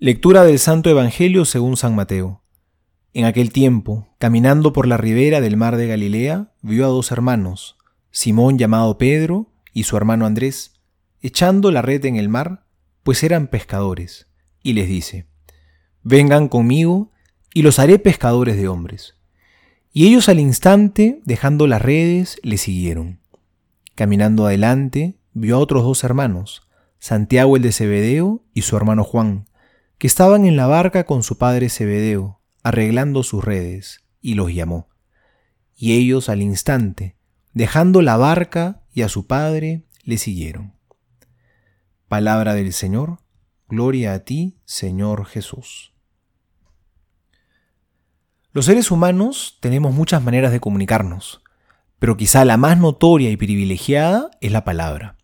Lectura del Santo Evangelio según San Mateo. En aquel tiempo, caminando por la ribera del mar de Galilea, vio a dos hermanos, Simón llamado Pedro y su hermano Andrés, echando la red en el mar, pues eran pescadores, y les dice, Vengan conmigo y los haré pescadores de hombres. Y ellos al instante, dejando las redes, le siguieron. Caminando adelante, vio a otros dos hermanos, Santiago el de Zebedeo y su hermano Juan, que estaban en la barca con su padre Zebedeo, arreglando sus redes, y los llamó. Y ellos al instante, dejando la barca y a su padre, le siguieron. Palabra del Señor, gloria a ti, Señor Jesús. Los seres humanos tenemos muchas maneras de comunicarnos, pero quizá la más notoria y privilegiada es la palabra.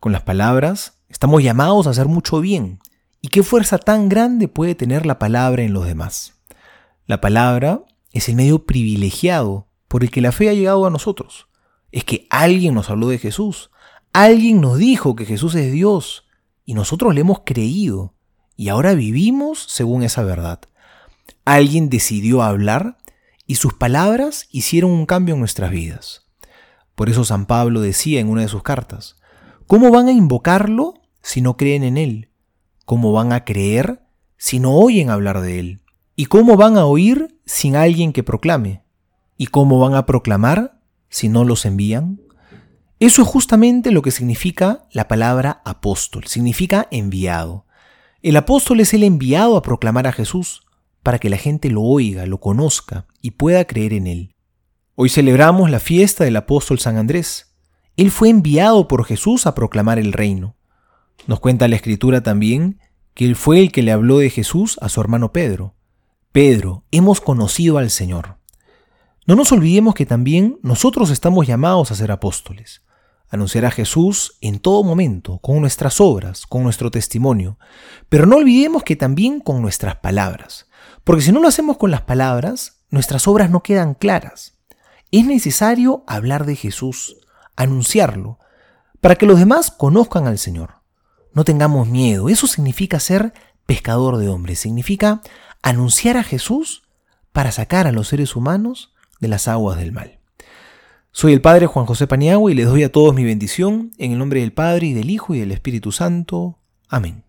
Con las palabras estamos llamados a hacer mucho bien, ¿Y qué fuerza tan grande puede tener la palabra en los demás? La palabra es el medio privilegiado por el que la fe ha llegado a nosotros. Es que alguien nos habló de Jesús, alguien nos dijo que Jesús es Dios y nosotros le hemos creído y ahora vivimos según esa verdad. Alguien decidió hablar y sus palabras hicieron un cambio en nuestras vidas. Por eso San Pablo decía en una de sus cartas, ¿cómo van a invocarlo si no creen en él? ¿Cómo van a creer si no oyen hablar de Él? ¿Y cómo van a oír sin alguien que proclame? ¿Y cómo van a proclamar si no los envían? Eso es justamente lo que significa la palabra apóstol, significa enviado. El apóstol es el enviado a proclamar a Jesús para que la gente lo oiga, lo conozca y pueda creer en Él. Hoy celebramos la fiesta del apóstol San Andrés. Él fue enviado por Jesús a proclamar el reino. Nos cuenta la escritura también que él fue el que le habló de Jesús a su hermano Pedro. Pedro, hemos conocido al Señor. No nos olvidemos que también nosotros estamos llamados a ser apóstoles, anunciar a Jesús en todo momento, con nuestras obras, con nuestro testimonio, pero no olvidemos que también con nuestras palabras, porque si no lo hacemos con las palabras, nuestras obras no quedan claras. Es necesario hablar de Jesús, anunciarlo, para que los demás conozcan al Señor. No tengamos miedo. Eso significa ser pescador de hombres. Significa anunciar a Jesús para sacar a los seres humanos de las aguas del mal. Soy el Padre Juan José Paniagua y les doy a todos mi bendición en el nombre del Padre y del Hijo y del Espíritu Santo. Amén.